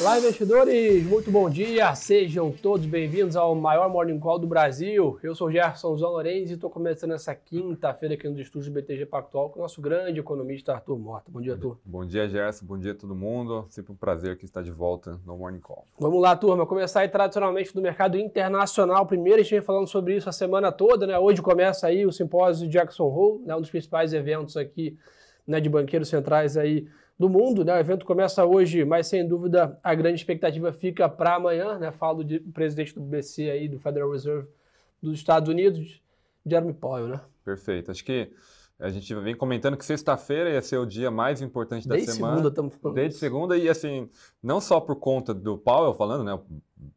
Olá, investidores! Muito bom dia! Sejam todos bem-vindos ao maior Morning Call do Brasil. Eu sou o Gerson Zão Lorenzi e estou começando essa quinta-feira aqui no estúdio BTG Pactual com o nosso grande economista Arthur Mota. Bom dia, Arthur. Bom dia, Gerson. Bom dia a todo mundo. Sempre um prazer aqui estar de volta no Morning Call. Vamos lá, turma. Começar aí tradicionalmente do mercado internacional. Primeiro, a gente vem falando sobre isso a semana toda, né? Hoje começa aí o simpósio de Jackson Hole, né? um dos principais eventos aqui né, de banqueiros centrais aí do mundo. Né? O evento começa hoje, mas sem dúvida a grande expectativa fica para amanhã. Né? Falo do presidente do BC aí, do Federal Reserve dos Estados Unidos, Jeremy Powell, né? Perfeito. Acho que a gente vem comentando que sexta-feira ia ser o dia mais importante da Desde semana. Segunda, estamos falando. Desde segunda, e assim, não só por conta do Powell falando, né?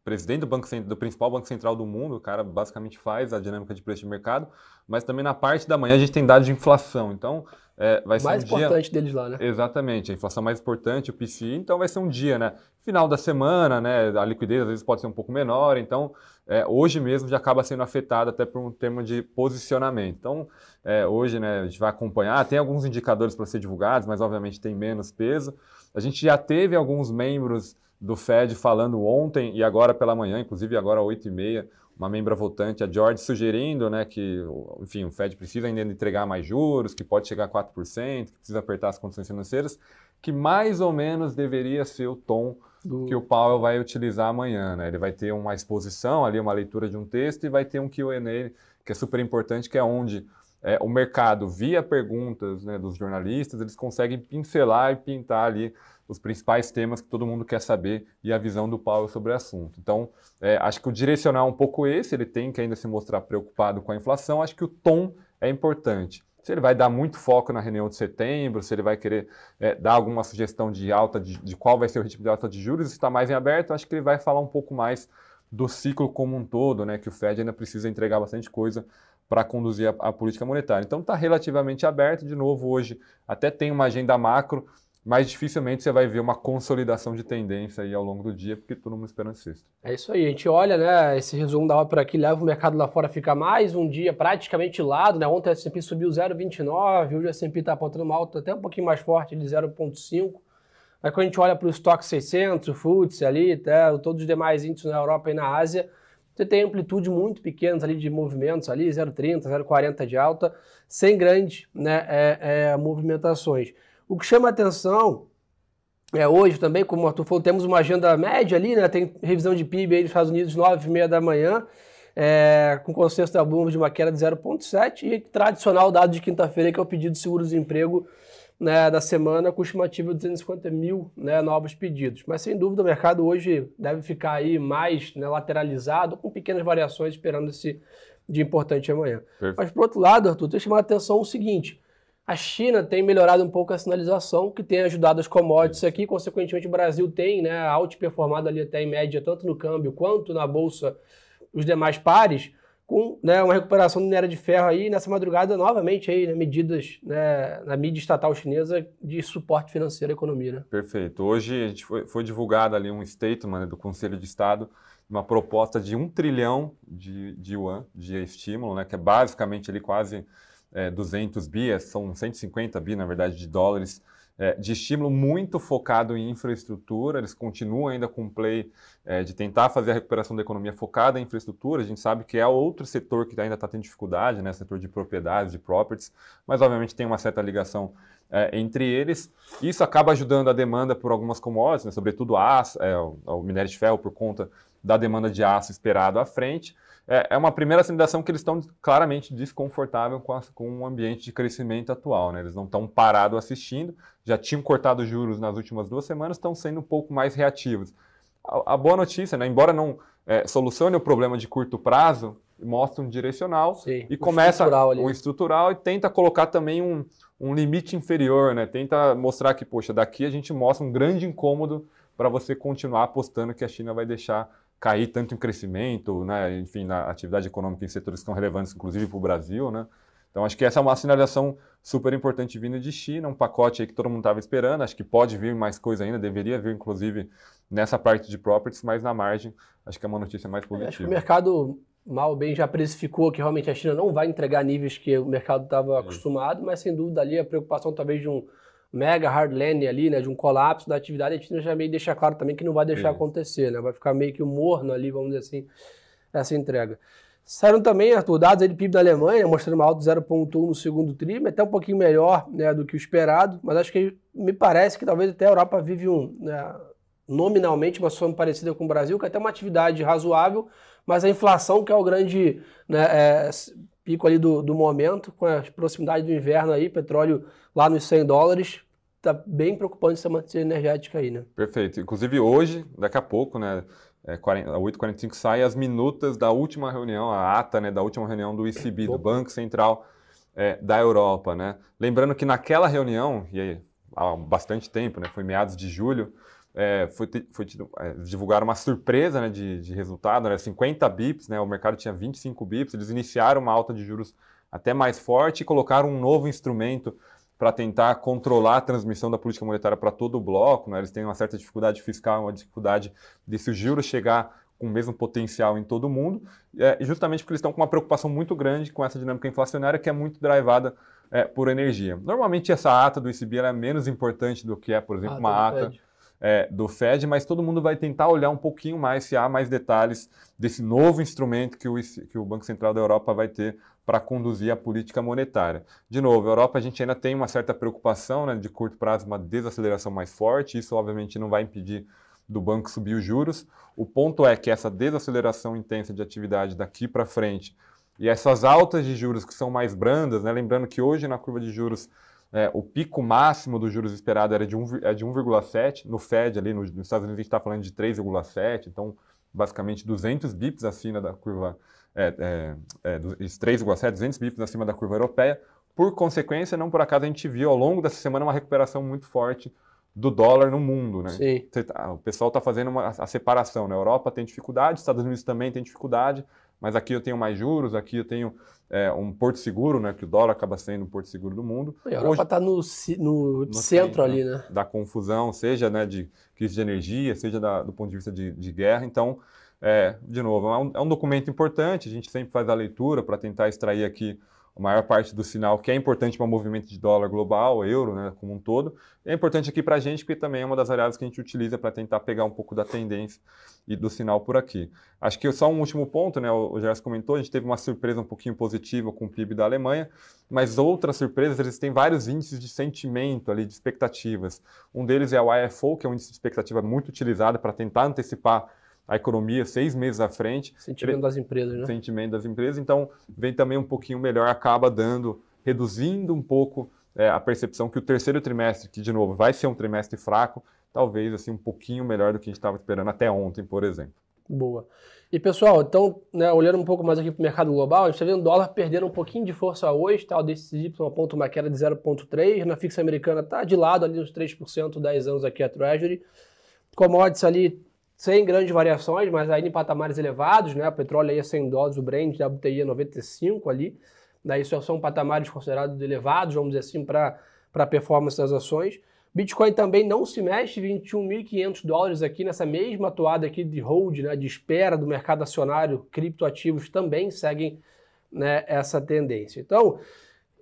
Presidente do, banco, do principal banco central do mundo, o cara basicamente faz a dinâmica de preço de mercado, mas também na parte da manhã a gente tem dados de inflação. Então, é, vai ser mais um importante dia... deles lá, né? Exatamente, a inflação mais importante, o PCI, então vai ser um dia, né? Final da semana, né? A liquidez às vezes pode ser um pouco menor, então é, hoje mesmo já acaba sendo afetado até por um termo de posicionamento. Então, é, hoje, né, a gente vai acompanhar, tem alguns indicadores para ser divulgados, mas obviamente tem menos peso. A gente já teve alguns membros do Fed falando ontem e agora pela manhã, inclusive agora às 8h30, uma membra votante, a George, sugerindo né, que enfim, o Fed precisa ainda entregar mais juros, que pode chegar a 4%, que precisa apertar as condições financeiras, que mais ou menos deveria ser o tom do... que o Powell vai utilizar amanhã. Né? Ele vai ter uma exposição ali, uma leitura de um texto e vai ter um Q&A que é super importante, que é onde é, o mercado, via perguntas né, dos jornalistas, eles conseguem pincelar e pintar ali os principais temas que todo mundo quer saber e a visão do Powell sobre o assunto. Então, é, acho que o direcional é um pouco esse, ele tem que ainda se mostrar preocupado com a inflação, acho que o tom é importante. Se ele vai dar muito foco na reunião de setembro, se ele vai querer é, dar alguma sugestão de alta, de, de, qual vai ser o ritmo de alta de juros, isso está mais em aberto, acho que ele vai falar um pouco mais do ciclo como um todo, né, que o Fed ainda precisa entregar bastante coisa para conduzir a, a política monetária. Então está relativamente aberto, de novo, hoje até tem uma agenda macro, mas dificilmente você vai ver uma consolidação de tendência aí ao longo do dia, porque todo mundo esperando sexto. É isso aí, a gente olha, né, esse resumo da por aqui, leva o mercado lá fora, fica mais um dia praticamente lado, né, ontem a S&P subiu 0,29, hoje a S&P está apontando uma alta até um pouquinho mais forte, de 0,5, mas quando a gente olha para o estoque 600, o FTSE ali, todos os demais índices na Europa e na Ásia, você tem amplitude muito pequenas ali de movimentos ali, 0,30, 0,40 de alta, sem grandes né, é, é, movimentações. O que chama atenção é hoje também, como o Arthur falou, temos uma agenda média ali, né? Tem revisão de PIB aí nos Estados Unidos, 9h30 da manhã, é, com consenso da Bloomberg de uma queda de 0,7 e tradicional dado de quinta-feira, que é o pedido de seguro-desemprego né, da semana, com estimativa de 250 mil né, novos pedidos. Mas sem dúvida o mercado hoje deve ficar aí mais né, lateralizado, com pequenas variações, esperando esse dia importante amanhã. Perfeito. Mas por outro lado, Arthur, tem chamar a atenção o seguinte: a China tem melhorado um pouco a sinalização, que tem ajudado as commodities aqui, consequentemente o Brasil tem né, outperformado ali até em média, tanto no câmbio quanto na bolsa, os demais pares, com né, uma recuperação do minério de ferro aí nessa madrugada, novamente aí, né, medidas né, na mídia estatal chinesa de suporte financeiro à economia. Né? Perfeito. Hoje foi, foi divulgado ali um statement né, do Conselho de Estado, uma proposta de um trilhão de, de yuan de estímulo, né, que é basicamente ali quase é, 200 bi, são 150 bi, na verdade, de dólares é, de estímulo muito focado em infraestrutura. Eles continuam ainda com o play é, de tentar fazer a recuperação da economia focada em infraestrutura. A gente sabe que é outro setor que ainda está tendo dificuldade, né, setor de propriedades, de properties, mas obviamente tem uma certa ligação é, entre eles. Isso acaba ajudando a demanda por algumas commodities, né, sobretudo aço, é, o, o minério de ferro por conta da demanda de aço esperado à frente é, é uma primeira sinalização que eles estão claramente desconfortáveis com, com o ambiente de crescimento atual. Né? Eles não estão parados assistindo, já tinham cortado juros nas últimas duas semanas, estão sendo um pouco mais reativos. A, a boa notícia, né? embora não é, solucione o problema de curto prazo, mostra um direcional Sim, e começa estrutural um estrutural e tenta colocar também um, um limite inferior, né? Tenta mostrar que, poxa, daqui a gente mostra um grande incômodo para você continuar apostando que a China vai deixar cair tanto em crescimento, né, enfim, na atividade econômica em setores que são relevantes, inclusive para o Brasil, né? Então, acho que essa é uma sinalização super importante vindo de China, um pacote aí que todo mundo estava esperando. Acho que pode vir mais coisa ainda, deveria vir, inclusive, nessa parte de properties, mas na margem, acho que é uma notícia mais positiva. Acho que o mercado, mal bem, já precificou que realmente a China não vai entregar níveis que o mercado estava acostumado, mas sem dúvida ali a preocupação talvez de um mega hard landing ali, né, de um colapso da atividade, a China já meio deixa claro também que não vai deixar acontecer, né? Vai ficar meio que morno ali, vamos dizer assim, essa entrega. Saíram também, Arthur, dados do PIB da Alemanha, mostrando uma alta de 0,1 no segundo tri, até um pouquinho melhor né, do que o esperado, mas acho que me parece que talvez até a Europa vive um, né, nominalmente uma situação parecida com o Brasil, que é até uma atividade razoável, mas a inflação que é o grande né, é, pico ali do, do momento, com a proximidade do inverno aí, petróleo lá nos 100 dólares, tá bem preocupante essa matriz energética aí, né? Perfeito. Inclusive hoje, daqui a pouco, né, é, 8h45 sai as minutas da última reunião, a ata né, da última reunião do ECB, do Banco Central é, da Europa. Né? Lembrando que naquela reunião, e aí, há bastante tempo, né, foi meados de julho, é, foi, foi é, divulgaram uma surpresa né, de, de resultado, né, 50 bips, né, o mercado tinha 25 bips, eles iniciaram uma alta de juros até mais forte e colocaram um novo instrumento para tentar controlar a transmissão da política monetária para todo o bloco. Né? Eles têm uma certa dificuldade fiscal, uma dificuldade desse juro chegar com o mesmo potencial em todo o mundo, é, justamente porque eles estão com uma preocupação muito grande com essa dinâmica inflacionária que é muito drivada é, por energia. Normalmente essa ata do ICB é menos importante do que é, por exemplo, ah, uma ata é, do Fed, mas todo mundo vai tentar olhar um pouquinho mais se há mais detalhes desse novo instrumento que o, que o Banco Central da Europa vai ter para conduzir a política monetária. De novo, a Europa a gente ainda tem uma certa preocupação né, de curto prazo, uma desaceleração mais forte, isso obviamente não vai impedir do banco subir os juros. O ponto é que essa desaceleração intensa de atividade daqui para frente e essas altas de juros que são mais brandas, né, lembrando que hoje na curva de juros é, o pico máximo dos juros esperado era de, um, é de 1,7, no Fed ali nos, nos Estados Unidos a gente está falando de 3,7, então basicamente 200 bips acima da curva é, é, é 3,7, 200 bips acima da curva europeia. Por consequência, não por acaso a gente viu ao longo dessa semana uma recuperação muito forte do dólar no mundo, né? Sim. Tá, o pessoal está fazendo uma, a separação, né? A Europa tem dificuldade, Estados Unidos também tem dificuldade, mas aqui eu tenho mais juros, aqui eu tenho é, um porto seguro, né? Que o dólar acaba sendo um porto seguro do mundo. E a Europa está no, no, no, centro ali, né? Da confusão, seja né, de crise de energia, seja da, do ponto de vista de, de guerra. Então, é, de novo, é um, é um, documento importante, a gente sempre faz a leitura para tentar extrair aqui a maior parte do sinal que é importante para o movimento de dólar global, euro, né, como um todo. É importante aqui para a gente, porque também é uma das variáveis que a gente utiliza para tentar pegar um pouco da tendência e do sinal por aqui. Acho que só um último ponto, né, o Gerson comentou, a gente teve uma surpresa um pouquinho positiva com o PIB da Alemanha, mas outras surpresas, eles têm vários índices de sentimento ali, de expectativas. Um deles é o IFO, que é um índice de expectativa muito utilizado para tentar antecipar a economia seis meses à frente. Sentimento das empresas, né? Sentimento das empresas. Então, vem também um pouquinho melhor, acaba dando, reduzindo um pouco é, a percepção que o terceiro trimestre, que de novo vai ser um trimestre fraco, talvez assim um pouquinho melhor do que a gente estava esperando até ontem, por exemplo. Boa. E pessoal, então, né, olhando um pouco mais aqui para o mercado global, a gente está vendo o dólar perdendo um pouquinho de força hoje, tá? o DXY aponta uma queda de 0,3, na fixa americana está de lado ali uns 3%, 10 anos aqui a Treasury. Commodities ali sem grandes variações, mas ainda em patamares elevados, né? O petróleo aí a 100 dólares, o Brent, WTI a 95 ali. Daí isso são patamares considerados elevados, vamos dizer assim, para a performance das ações. Bitcoin também não se mexe, 21.500 dólares aqui nessa mesma atuada aqui de hold, né, de espera do mercado acionário, criptoativos também seguem né, essa tendência. Então,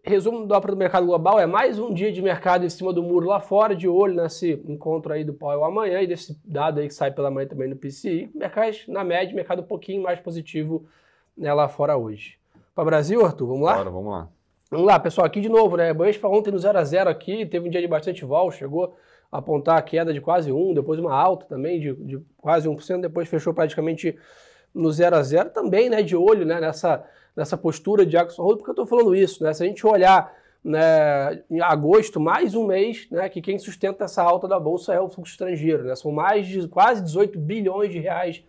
resumo do do mercado global é mais um dia de mercado em cima do muro lá fora, de olho nesse encontro aí do Powell amanhã e desse dado aí que sai pela manhã também no PCI. Mercado, na média, mercado um pouquinho mais positivo né, lá fora hoje. Para Brasil, Arthur, vamos lá? Bora, vamos lá. Vamos lá, pessoal, aqui de novo, né? Bovespa ontem no 0 a 0 aqui, teve um dia de bastante vol, chegou a apontar a queda de quase 1, depois uma alta também de, de quase 1%, depois fechou praticamente no 0 a 0 também, né, de olho, né, nessa nessa postura de Jackson Hole, porque eu estou falando isso, né? Se a gente olhar né, em agosto, mais um mês, né, que quem sustenta essa alta da Bolsa é o fluxo estrangeiro. Né? São mais de quase 18 bilhões de reais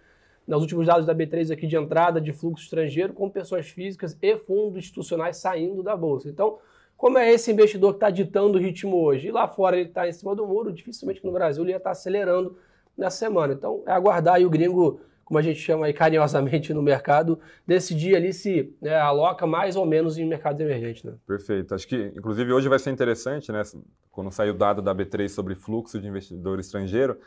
nos últimos dados da B3 aqui de entrada de fluxo estrangeiro, com pessoas físicas e fundos institucionais saindo da Bolsa. Então, como é esse investidor que está ditando o ritmo hoje? E lá fora ele está em cima do muro, dificilmente no Brasil ele ia estar tá acelerando nessa semana. Então, é aguardar aí o gringo como a gente chama aí carinhosamente no mercado, decidir ali se né, aloca mais ou menos em mercados emergentes. Né? Perfeito. Acho que, inclusive, hoje vai ser interessante, né? Quando sair o dado da B3 sobre fluxo de investidor estrangeiro,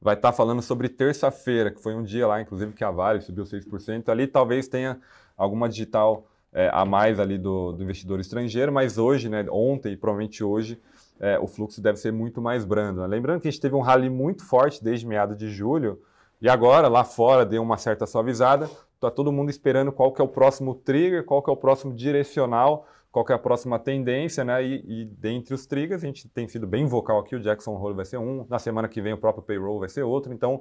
vai estar tá falando sobre terça-feira, que foi um dia lá, inclusive, que a Vale subiu 6%. Ali talvez tenha alguma digital é, a mais ali do, do, investidor estrangeiro, mas hoje, né, ontem e provavelmente hoje, é, o fluxo deve ser muito mais brando. Né? Lembrando que a gente teve um rally muito forte desde meados de julho, e agora lá fora deu uma certa suavizada, está todo mundo esperando qual que é o próximo trigger, qual que é o próximo direcional, qual que é a próxima tendência, né? E, e dentre os triggers, a gente tem sido bem vocal aqui, o Jackson Hole vai ser um, na semana que vem o próprio payroll vai ser outro, então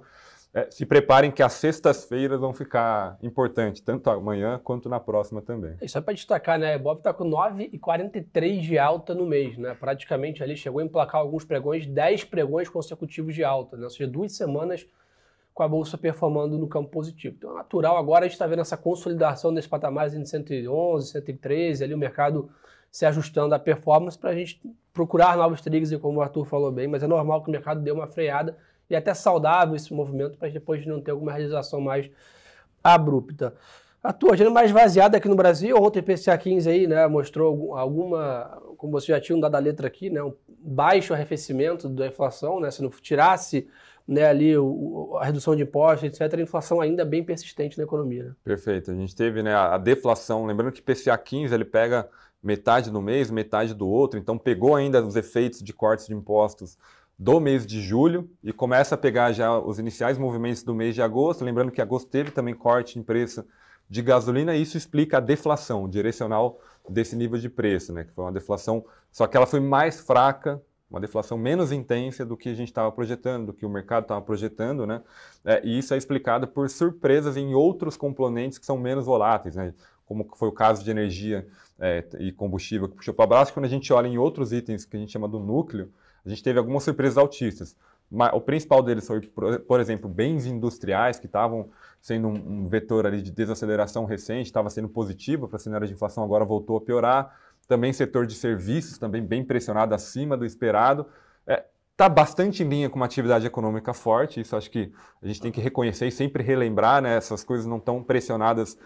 é, se preparem que as sextas-feiras vão ficar importantes, tanto amanhã quanto na próxima também. Isso é para destacar, né? Bob está com 9,43 de alta no mês, né? Praticamente ali chegou a emplacar alguns pregões, 10 pregões consecutivos de alta, né? Ou seja, duas semanas com a bolsa performando no campo positivo. Então é natural agora a gente está vendo essa consolidação nesse patamar em 111, 113, ali o mercado se ajustando à performance para a gente procurar novos triggers, como o Arthur falou bem, mas é normal que o mercado dê uma freada e até saudável esse movimento para depois não ter alguma realização mais abrupta. A tua agenda mais vaziada aqui no Brasil, ontem o PCA 15 aí, né, mostrou alguma, como você já tinha dado a letra aqui, né, um baixo arrefecimento da inflação, né, se não tirasse né, ali o, a redução de impostos, etc., a inflação ainda é bem persistente na economia. Né? Perfeito. A gente teve né, a deflação, lembrando que PCA 15 ele pega metade do mês, metade do outro, então pegou ainda os efeitos de cortes de impostos do mês de julho e começa a pegar já os iniciais movimentos do mês de agosto. Lembrando que agosto teve também corte em preço de gasolina, e isso explica a deflação direcional desse nível de preço, né? Que foi uma deflação, só que ela foi mais fraca, uma deflação menos intensa do que a gente estava projetando, do que o mercado estava projetando, né? É, e isso é explicado por surpresas em outros componentes que são menos voláteis, né? Como foi o caso de energia é, e combustível que puxou para baixo. Quando a gente olha em outros itens que a gente chama do núcleo, a gente teve algumas surpresas altistas. O principal deles foi, por exemplo, bens industriais, que estavam sendo um vetor ali de desaceleração recente, estava sendo positivo para a cenário de inflação, agora voltou a piorar. Também setor de serviços, também bem pressionado acima do esperado. Está é, tá bastante em linha com uma atividade econômica forte, isso acho que a gente tem que reconhecer e sempre relembrar, né? Essas coisas não estão pressionadas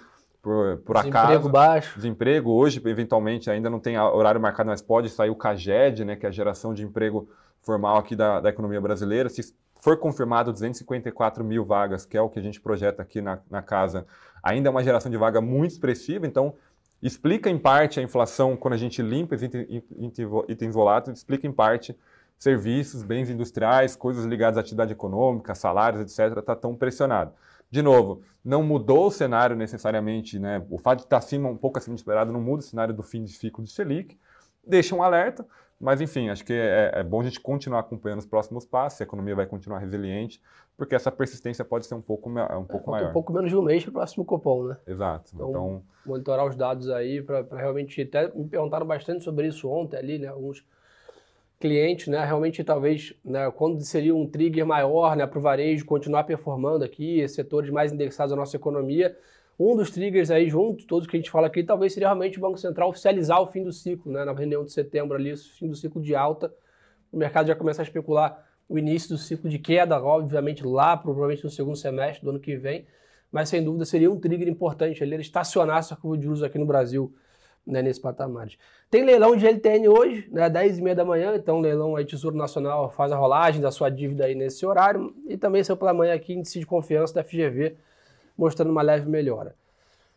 por, por Desemprego acaso. Desemprego baixo. Desemprego, hoje, eventualmente, ainda não tem horário marcado, mas pode sair o CAGED, né, que é a geração de emprego formal aqui da, da economia brasileira. Se for confirmado 254 mil vagas, que é o que a gente projeta aqui na, na casa, ainda é uma geração de vaga muito expressiva, então explica em parte a inflação quando a gente limpa os itens voláteis, explica em parte serviços, bens industriais, coisas ligadas à atividade econômica, salários, etc., está tão pressionado. De novo, não mudou o cenário necessariamente, né? O fato de estar acima, um pouco acima de esperado, não muda o cenário do fim de ciclo de Selic, deixa um alerta, mas enfim, acho que é, é, bom a gente continuar acompanhando os próximos passos, a economia vai continuar resiliente, porque essa persistência pode ser um pouco, um pouco é, maior. Um pouco menos de um mês para o próximo cupom, né? Exato. Então, então... monitorar os dados aí para realmente. Até me perguntaram bastante sobre isso ontem ali, né? Alguns clientes, né, realmente talvez, né, quando seria um trigger maior, né, para o varejo continuar performando aqui, setores mais indexados à nossa economia, um dos triggers aí junto, todos que a gente fala aqui, talvez seria realmente o Banco Central oficializar o fim do ciclo, né, na reunião de setembro ali, o fim do ciclo de alta, o mercado já começa a especular o início do ciclo de queda, obviamente lá provavelmente no segundo semestre do ano que vem, mas sem dúvida seria um trigger importante ele estacionar essa curva de juros aqui no Brasil né, nesse patamar. Tem leilão de LTN hoje, né, 10 e meia da manhã, então leilão aí Tesouro Nacional faz a rolagem da sua dívida aí nesse horário, e também saiu pela manhã aqui índice de confiança da FGV, mostrando uma leve melhora.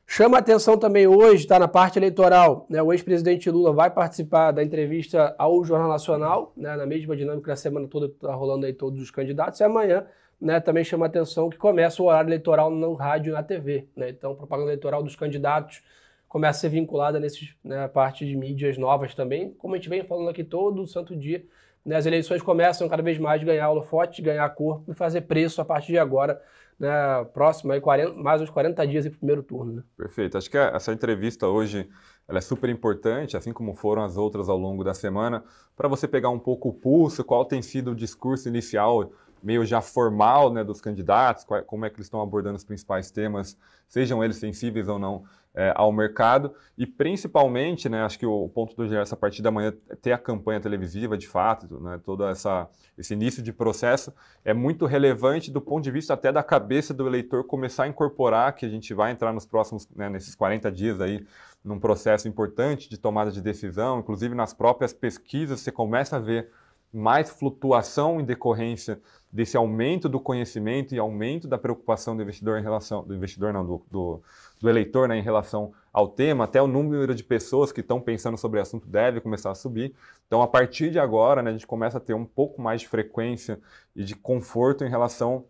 Chama atenção também hoje, está na parte eleitoral, né, o ex-presidente Lula vai participar da entrevista ao Jornal Nacional, né, na mesma dinâmica da semana toda que está rolando aí todos os candidatos, e amanhã né, também chama atenção que começa o horário eleitoral no rádio e na TV. Né, então, propaganda eleitoral dos candidatos começa a ser vinculada nessa né, parte de mídias novas também, como a gente vem falando aqui todo santo dia. Né, as eleições começam cada vez mais a ganhar holofote, ganhar corpo e fazer preço a partir de agora, né, próximo, aí 40, mais uns 40 dias o primeiro turno. Né? Perfeito. Acho que essa entrevista hoje ela é super importante, assim como foram as outras ao longo da semana, para você pegar um pouco o pulso, qual tem sido o discurso inicial meio já formal né, dos candidatos, como é que eles estão abordando os principais temas, sejam eles sensíveis ou não é, ao mercado. E principalmente, né, acho que o ponto do essa partir da manhã é ter a campanha televisiva de fato, né, todo essa, esse início de processo é muito relevante do ponto de vista até da cabeça do eleitor começar a incorporar que a gente vai entrar nos próximos, né, nesses 40 dias aí, num processo importante de tomada de decisão, inclusive nas próprias pesquisas você começa a ver mais flutuação em decorrência desse aumento do conhecimento e aumento da preocupação do investidor em relação do investidor não do, do, do eleitor né, em relação ao tema até o número de pessoas que estão pensando sobre o assunto deve começar a subir. Então a partir de agora né, a gente começa a ter um pouco mais de frequência e de conforto em relação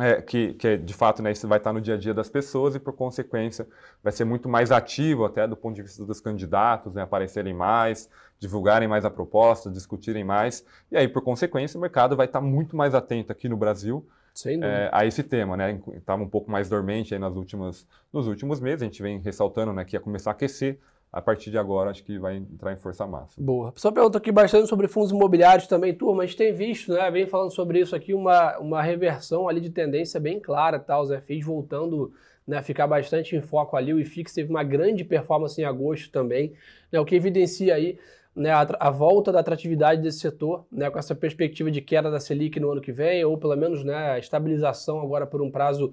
é, que, que, de fato né, isso vai estar no dia a dia das pessoas e, por consequência, vai ser muito mais ativo até do ponto de vista dos candidatos, né, aparecerem mais, divulgarem mais a proposta, discutirem mais. E aí, por consequência, o mercado vai estar muito mais atento aqui no Brasil é, a esse tema. Né? Estava um pouco mais dormente nas últimas, nos últimos meses, a gente vem ressaltando né, que ia começar a aquecer, a partir de agora acho que vai entrar em força máxima. Boa. Só pergunta aqui bastante sobre fundos imobiliários também, turma. A gente tem visto, né? Vem falando sobre isso aqui, uma, uma reversão ali de tendência bem clara, tá? Os FIs voltando né, a ficar bastante em foco ali. O IFIX teve uma grande performance em agosto também, né, o que evidencia aí né, a, a, volta da atratividade desse setor, né, com essa perspectiva de queda da Selic no ano que vem, ou pelo menos né, estabilização agora por um prazo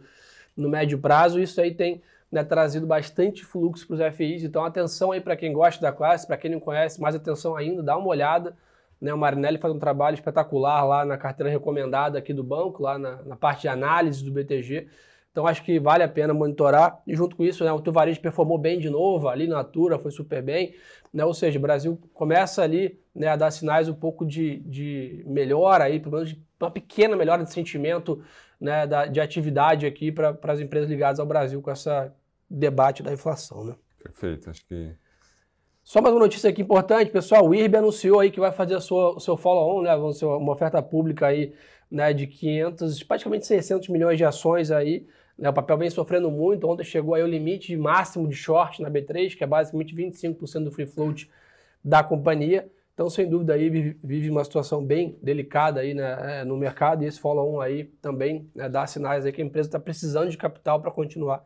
no médio prazo. Isso aí tem né, trazido bastante fluxo para os FIs. Então, atenção aí para quem gosta da classe, para quem não conhece, mais atenção ainda, dá uma olhada. Né, o Marinelli faz um trabalho espetacular lá na carteira recomendada aqui do banco, lá na, na parte de análise do BTG. Então acho que vale a pena monitorar. E junto com isso, né, o teu performou bem de novo, ali na Natura foi super bem. Né, ou seja, o Brasil começa ali né, a dar sinais um pouco de, de melhora aí, pelo menos de uma pequena melhora de sentimento né, da, de atividade aqui para as empresas ligadas ao Brasil com esse debate da inflação. Né? Perfeito, acho que. Só mais uma notícia aqui importante, pessoal. O IRB anunciou aí que vai fazer sua, o seu follow-on, né? Uma oferta pública aí, né, de 500, praticamente 600 milhões de ações aí. Né? O papel vem sofrendo muito. Ontem chegou aí o limite máximo de short na B3, que é basicamente 25% do free float da companhia. Então, sem dúvida, aí vive uma situação bem delicada aí né, é, no mercado e esse follow-on aí também né, dá sinais aí que a empresa está precisando de capital para continuar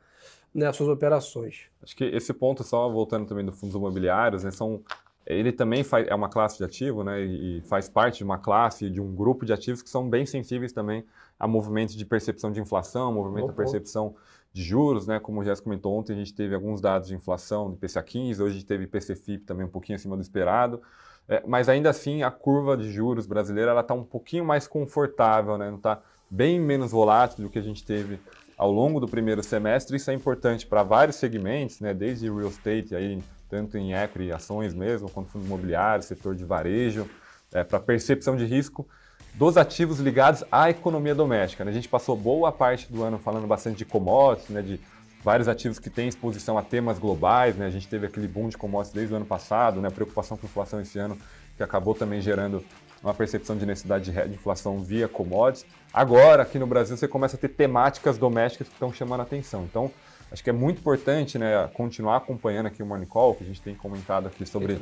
né, suas operações. Acho que esse ponto, só voltando também do fundos imobiliários, né, são, ele também faz, é uma classe de ativo né, e faz parte de uma classe, de um grupo de ativos que são bem sensíveis também a movimentos de percepção de inflação, movimento de percepção de juros, né? Como o Jéssica comentou ontem, a gente teve alguns dados de inflação do IPCA 15, hoje a gente teve IPC-FIP também um pouquinho acima do esperado. É, mas ainda assim, a curva de juros brasileira está um pouquinho mais confortável, né? não está bem menos volátil do que a gente teve ao longo do primeiro semestre. Isso é importante para vários segmentos, né? desde real estate, aí, tanto em equity, ações mesmo, quanto fundo imobiliário, setor de varejo, é, para percepção de risco dos ativos ligados à economia doméstica. Né? A gente passou boa parte do ano falando bastante de commodities, né? de vários ativos que têm exposição a temas globais, né? A gente teve aquele boom de commodities desde o ano passado, né? A preocupação com inflação esse ano, que acabou também gerando uma percepção de necessidade de inflação via commodities. Agora, aqui no Brasil, você começa a ter temáticas domésticas que estão chamando a atenção. Então, acho que é muito importante né, continuar acompanhando aqui o Morning Call, que a gente tem comentado aqui sobre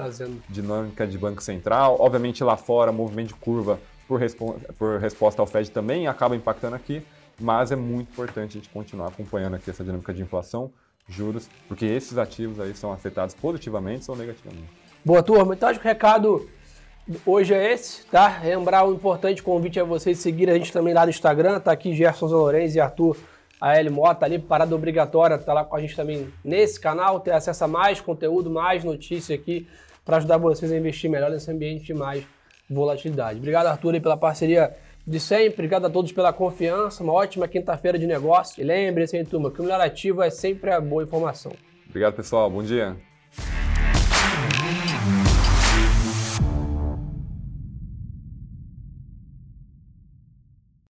dinâmica de Banco Central. Obviamente, lá fora, movimento de curva por, por resposta ao Fed também acaba impactando aqui mas é muito importante a gente continuar acompanhando aqui essa dinâmica de inflação, juros, porque esses ativos aí são afetados positivamente ou negativamente. Boa, turma. Então, acho que o recado hoje é esse, tá? Lembrar o importante convite é vocês seguir a gente também lá no Instagram, tá aqui Gerson Lourenço e Arthur A.L. Mota ali, parada obrigatória, tá lá com a gente também nesse canal, ter acesso a mais conteúdo, mais notícia aqui, para ajudar vocês a investir melhor nesse ambiente de mais volatilidade. Obrigado, Arthur, aí, pela parceria de sempre. Obrigado a todos pela confiança. Uma ótima quinta-feira de negócio. E lembre-se, hein, turma, que o melhor ativo é sempre a boa informação. Obrigado, pessoal. Bom dia.